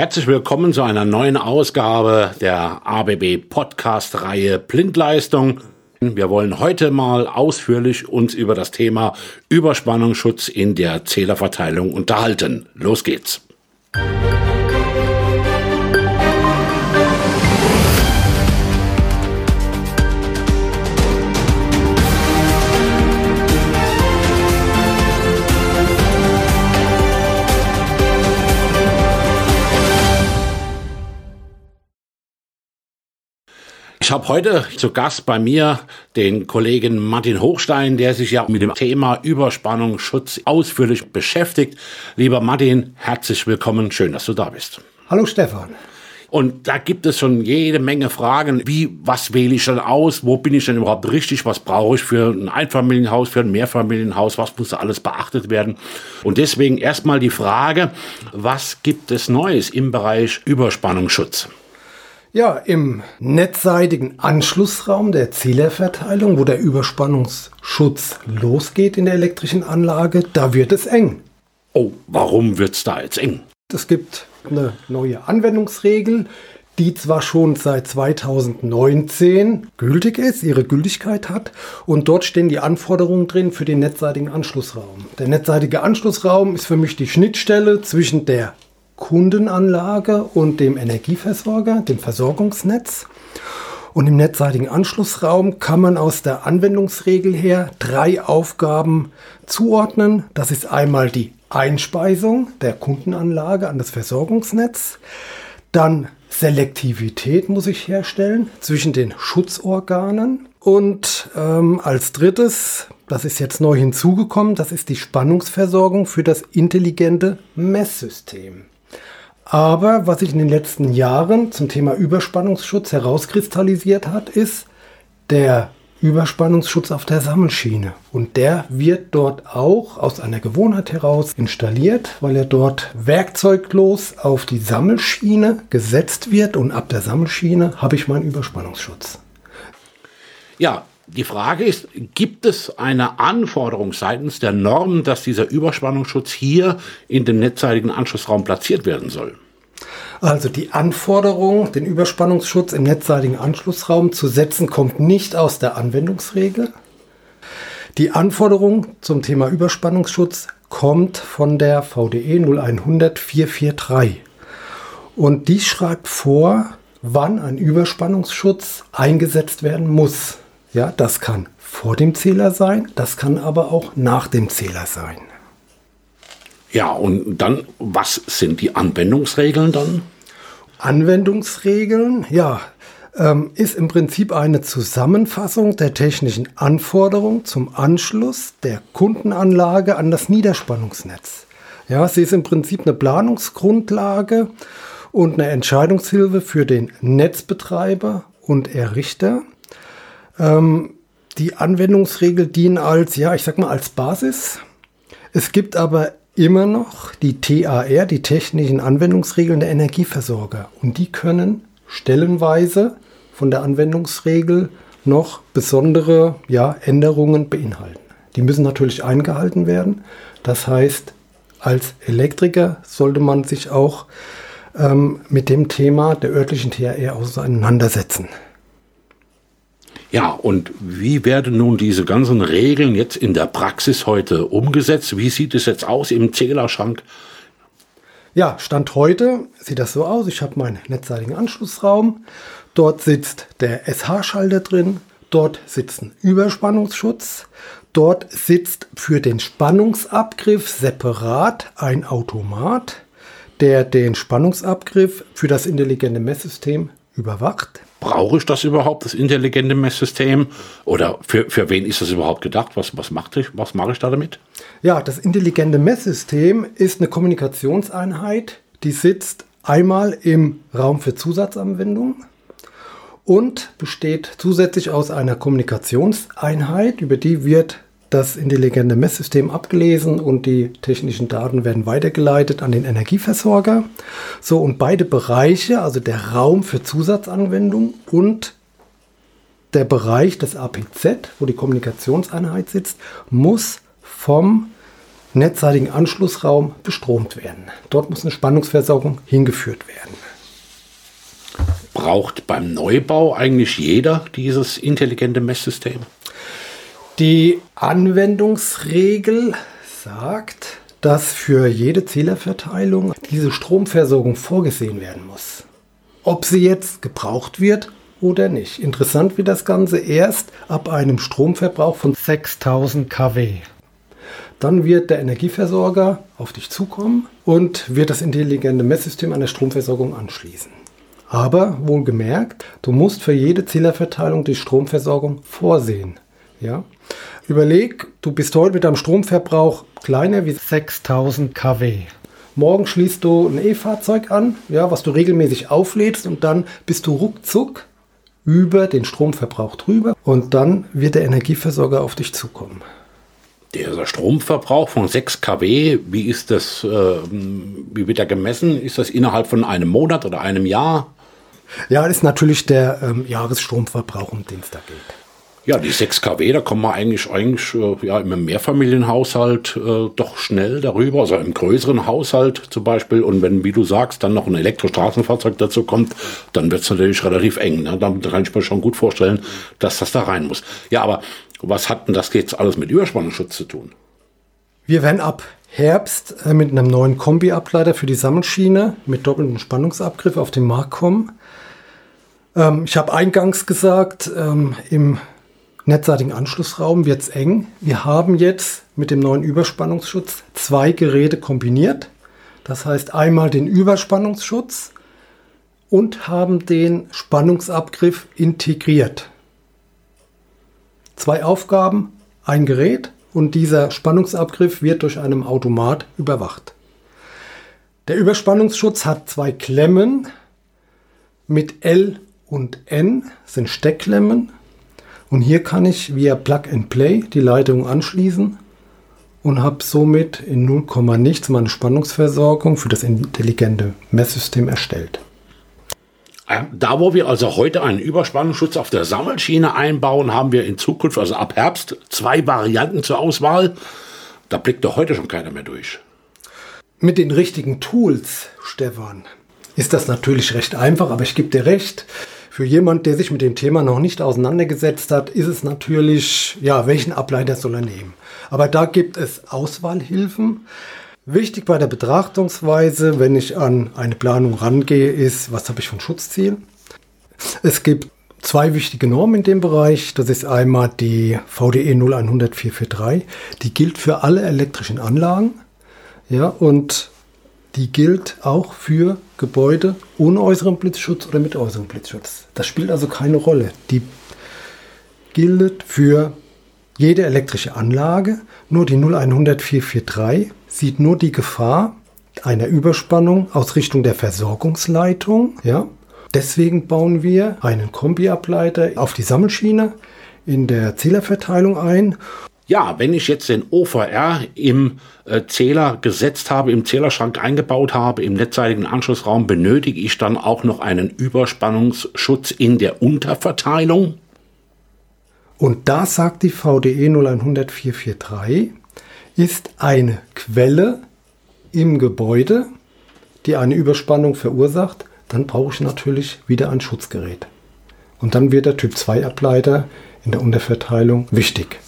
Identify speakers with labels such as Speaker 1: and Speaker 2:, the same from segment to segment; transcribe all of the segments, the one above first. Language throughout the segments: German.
Speaker 1: Herzlich willkommen zu einer neuen Ausgabe der ABB Podcast-Reihe Blindleistung. Wir wollen heute mal ausführlich uns über das Thema Überspannungsschutz in der Zählerverteilung unterhalten. Los geht's. Ich habe heute zu Gast bei mir den Kollegen Martin Hochstein, der sich ja mit dem Thema Überspannungsschutz ausführlich beschäftigt. Lieber Martin, herzlich willkommen. Schön, dass du da bist.
Speaker 2: Hallo Stefan.
Speaker 1: Und da gibt es schon jede Menge Fragen, wie, was wähle ich denn aus? Wo bin ich denn überhaupt richtig? Was brauche ich für ein Einfamilienhaus, für ein Mehrfamilienhaus? Was muss da alles beachtet werden? Und deswegen erstmal die Frage, was gibt es Neues im Bereich Überspannungsschutz?
Speaker 2: Ja, im netzseitigen Anschlussraum der Zählerverteilung, wo der Überspannungsschutz losgeht in der elektrischen Anlage, da wird es eng.
Speaker 1: Oh, warum wird es da jetzt eng?
Speaker 2: Es gibt eine neue Anwendungsregel, die zwar schon seit 2019 gültig ist, ihre Gültigkeit hat, und dort stehen die Anforderungen drin für den netzseitigen Anschlussraum. Der netzseitige Anschlussraum ist für mich die Schnittstelle zwischen der Kundenanlage und dem Energieversorger, dem Versorgungsnetz. Und im netzseitigen Anschlussraum kann man aus der Anwendungsregel her drei Aufgaben zuordnen. Das ist einmal die Einspeisung der Kundenanlage an das Versorgungsnetz. Dann Selektivität muss ich herstellen zwischen den Schutzorganen. Und ähm, als drittes, das ist jetzt neu hinzugekommen, das ist die Spannungsversorgung für das intelligente Messsystem. Aber was sich in den letzten Jahren zum Thema Überspannungsschutz herauskristallisiert hat, ist der Überspannungsschutz auf der Sammelschiene. Und der wird dort auch aus einer Gewohnheit heraus installiert, weil er dort werkzeuglos auf die Sammelschiene gesetzt wird und ab der Sammelschiene habe ich meinen Überspannungsschutz.
Speaker 1: Ja, die Frage ist, gibt es eine Anforderung seitens der Norm, dass dieser Überspannungsschutz hier in dem netzseitigen Anschlussraum platziert werden soll?
Speaker 2: Also die Anforderung, den Überspannungsschutz im netzseitigen Anschlussraum zu setzen, kommt nicht aus der Anwendungsregel. Die Anforderung zum Thema Überspannungsschutz kommt von der VDE 0100 443. Und die schreibt vor, wann ein Überspannungsschutz eingesetzt werden muss. Ja, das kann vor dem Zähler sein, das kann aber auch nach dem Zähler sein.
Speaker 1: Ja, und dann, was sind die Anwendungsregeln dann?
Speaker 2: Anwendungsregeln, ja, ähm, ist im Prinzip eine Zusammenfassung der technischen Anforderungen zum Anschluss der Kundenanlage an das Niederspannungsnetz. Ja, sie ist im Prinzip eine Planungsgrundlage und eine Entscheidungshilfe für den Netzbetreiber und Errichter. Ähm, die Anwendungsregeln dienen als, ja, ich sag mal, als Basis. Es gibt aber immer noch die TAR, die technischen Anwendungsregeln der Energieversorger. Und die können stellenweise von der Anwendungsregel noch besondere ja, Änderungen beinhalten. Die müssen natürlich eingehalten werden. Das heißt, als Elektriker sollte man sich auch ähm, mit dem Thema der örtlichen TAR auseinandersetzen.
Speaker 1: Ja, und wie werden nun diese ganzen Regeln jetzt in der Praxis heute umgesetzt? Wie sieht es jetzt aus im Zählerschrank?
Speaker 2: Ja, Stand heute sieht das so aus. Ich habe meinen netzseitigen Anschlussraum. Dort sitzt der SH-Schalter drin. Dort sitzt ein Überspannungsschutz. Dort sitzt für den Spannungsabgriff separat ein Automat, der den Spannungsabgriff für das intelligente Messsystem überwacht.
Speaker 1: Brauche ich das überhaupt, das intelligente Messsystem? Oder für, für wen ist das überhaupt gedacht? Was, was, macht ich, was mache ich da damit?
Speaker 2: Ja, das intelligente Messsystem ist eine Kommunikationseinheit, die sitzt einmal im Raum für Zusatzanwendungen und besteht zusätzlich aus einer Kommunikationseinheit, über die wird das intelligente Messsystem abgelesen und die technischen Daten werden weitergeleitet an den Energieversorger. So, und beide Bereiche, also der Raum für Zusatzanwendung und der Bereich des APZ, wo die Kommunikationseinheit sitzt, muss vom netzseitigen Anschlussraum bestromt werden. Dort muss eine Spannungsversorgung hingeführt werden.
Speaker 1: Braucht beim Neubau eigentlich jeder dieses intelligente Messsystem?
Speaker 2: Die Anwendungsregel sagt, dass für jede Zählerverteilung diese Stromversorgung vorgesehen werden muss. Ob sie jetzt gebraucht wird oder nicht. Interessant wird das Ganze erst ab einem Stromverbrauch von 6000 kW. Dann wird der Energieversorger auf dich zukommen und wird das intelligente Messsystem an der Stromversorgung anschließen. Aber wohlgemerkt, du musst für jede Zählerverteilung die Stromversorgung vorsehen. Ja? Überleg, du bist heute mit deinem Stromverbrauch kleiner wie 6000 kW. Morgen schließt du ein E-Fahrzeug an, ja, was du regelmäßig auflädst und dann bist du ruckzuck über den Stromverbrauch drüber und dann wird der Energieversorger auf dich zukommen.
Speaker 1: Der Stromverbrauch von 6 kW, wie ist das, äh, wie wird er gemessen? Ist das innerhalb von einem Monat oder einem Jahr?
Speaker 2: Ja, das ist natürlich der ähm, Jahresstromverbrauch, um den es da geht.
Speaker 1: Ja, die 6 kW, da kommen wir eigentlich, eigentlich äh, ja, im Mehrfamilienhaushalt äh, doch schnell darüber, also im größeren Haushalt zum Beispiel. Und wenn, wie du sagst, dann noch ein Elektrostraßenfahrzeug dazu kommt, dann wird es natürlich relativ eng. Ne? Da kann ich mir schon gut vorstellen, dass das da rein muss. Ja, aber was hat denn das jetzt alles mit Überspannungsschutz zu tun?
Speaker 2: Wir werden ab Herbst äh, mit einem neuen Kombi-Ableiter für die Sammelschiene mit doppeltem Spannungsabgriff auf den Markt kommen. Ähm, ich habe eingangs gesagt, ähm, im netzseitigen Anschlussraum wird es eng. Wir haben jetzt mit dem neuen Überspannungsschutz zwei Geräte kombiniert. Das heißt einmal den Überspannungsschutz und haben den Spannungsabgriff integriert. Zwei Aufgaben, ein Gerät und dieser Spannungsabgriff wird durch einen Automat überwacht. Der Überspannungsschutz hat zwei Klemmen mit L und N sind Steckklemmen und hier kann ich via Plug and Play die Leitung anschließen und habe somit in 0, nichts meine Spannungsversorgung für das intelligente Messsystem erstellt.
Speaker 1: Ähm, da, wo wir also heute einen Überspannungsschutz auf der Sammelschiene einbauen, haben wir in Zukunft, also ab Herbst, zwei Varianten zur Auswahl. Da blickt doch heute schon keiner mehr durch.
Speaker 2: Mit den richtigen Tools, Stefan, ist das natürlich recht einfach, aber ich gebe dir recht. Für jemand, der sich mit dem Thema noch nicht auseinandergesetzt hat, ist es natürlich, ja, welchen Ableiter soll er nehmen? Aber da gibt es Auswahlhilfen. Wichtig bei der Betrachtungsweise, wenn ich an eine Planung rangehe, ist, was habe ich von Schutzzielen? Es gibt zwei wichtige Normen in dem Bereich. Das ist einmal die VDE 0100443. Die gilt für alle elektrischen Anlagen. Ja, und die gilt auch für Gebäude ohne äußeren Blitzschutz oder mit äußerem Blitzschutz. Das spielt also keine Rolle. Die gilt für jede elektrische Anlage. Nur die 0100443 sieht nur die Gefahr einer Überspannung aus Richtung der Versorgungsleitung. Ja? Deswegen bauen wir einen Kombiableiter auf die Sammelschiene in der Zählerverteilung ein
Speaker 1: ja, wenn ich jetzt den OVR im äh, Zähler gesetzt habe, im Zählerschrank eingebaut habe, im netzseitigen Anschlussraum, benötige ich dann auch noch einen Überspannungsschutz in der Unterverteilung?
Speaker 2: Und da sagt die VDE 0100443, ist eine Quelle im Gebäude, die eine Überspannung verursacht, dann brauche ich natürlich wieder ein Schutzgerät. Und dann wird der Typ 2 Ableiter in der Unterverteilung wichtig.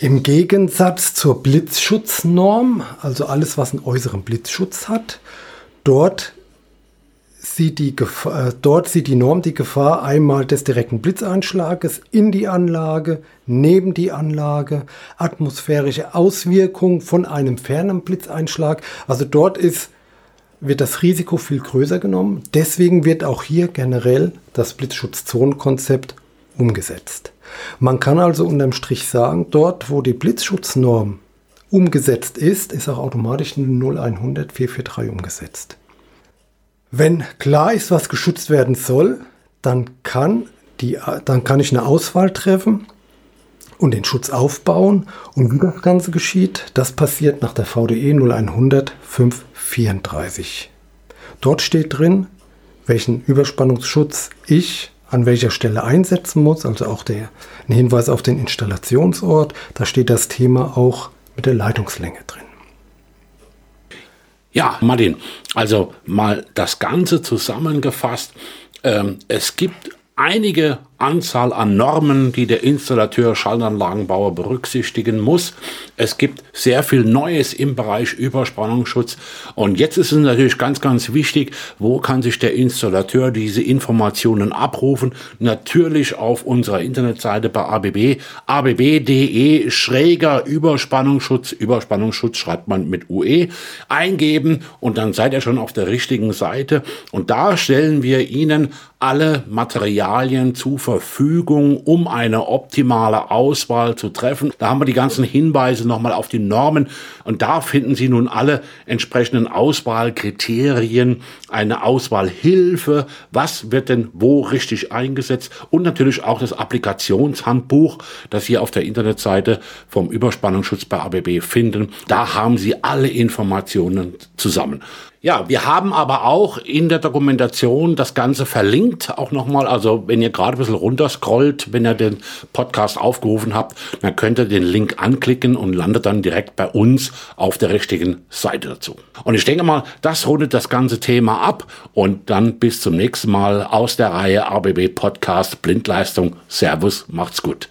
Speaker 2: Im Gegensatz zur Blitzschutznorm, also alles, was einen äußeren Blitzschutz hat, dort sieht die, Gefahr, äh, dort sieht die Norm die Gefahr einmal des direkten Blitzeinschlages in die Anlage, neben die Anlage, atmosphärische Auswirkungen von einem fernen Blitzeinschlag. Also dort ist, wird das Risiko viel größer genommen. Deswegen wird auch hier generell das Blitzschutzzonenkonzept umgesetzt. Man kann also unterm Strich sagen, dort wo die Blitzschutznorm umgesetzt ist, ist auch automatisch eine 0100 443 umgesetzt. Wenn klar ist, was geschützt werden soll, dann kann, die, dann kann ich eine Auswahl treffen und den Schutz aufbauen. Und wie das Ganze geschieht, das passiert nach der VDE 0100 534. Dort steht drin, welchen Überspannungsschutz ich an welcher Stelle einsetzen muss, also auch der, ein Hinweis auf den Installationsort. Da steht das Thema auch mit der Leitungslänge drin.
Speaker 1: Ja, Martin, also mal das Ganze zusammengefasst. Ähm, es gibt einige Anzahl an Normen, die der Installateur Schaltanlagenbauer berücksichtigen muss. Es gibt sehr viel Neues im Bereich Überspannungsschutz. Und jetzt ist es natürlich ganz, ganz wichtig, wo kann sich der Installateur diese Informationen abrufen? Natürlich auf unserer Internetseite bei ABB, abb.de schräger Überspannungsschutz, Überspannungsschutz schreibt man mit UE, eingeben und dann seid ihr schon auf der richtigen Seite. Und da stellen wir Ihnen alle Materialien zu Verfügung, um eine optimale Auswahl zu treffen. Da haben wir die ganzen Hinweise nochmal auf die Normen und da finden Sie nun alle entsprechenden Auswahlkriterien, eine Auswahlhilfe, was wird denn wo richtig eingesetzt und natürlich auch das Applikationshandbuch, das Sie auf der Internetseite vom Überspannungsschutz bei ABB finden. Da haben Sie alle Informationen zusammen. Ja, wir haben aber auch in der Dokumentation das Ganze verlinkt, auch nochmal. Also wenn ihr gerade ein bisschen runterscrollt, wenn ihr den Podcast aufgerufen habt, dann könnt ihr den Link anklicken und landet dann direkt bei uns auf der richtigen Seite dazu. Und ich denke mal, das rundet das ganze Thema ab und dann bis zum nächsten Mal aus der Reihe ABB Podcast Blindleistung. Servus, macht's gut.